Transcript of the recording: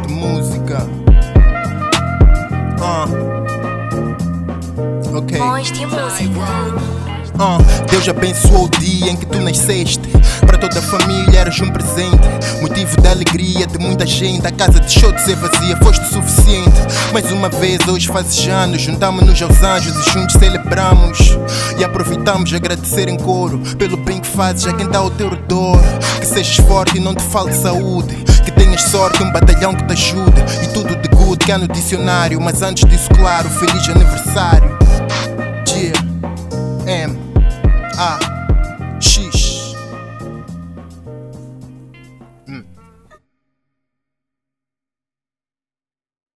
de música. Uh. Ok. Bons de música. Uh, Deus abençoou o dia em que tu nasceste. Para toda a família eras um presente. Motivo da alegria de muita gente. A casa deixou de ser vazia, foste suficiente. Mais uma vez, hoje fazes anos. Juntamos-nos aos anjos e juntos celebramos. E aproveitamos de agradecer em coro pelo bem que fazes a quem está ao teu redor. Que sejas forte e não te falte saúde. Sorte, um batalhão que te ajude. E tudo de good que há no dicionário. Mas antes disso, claro, feliz aniversário. Yeah. M. A.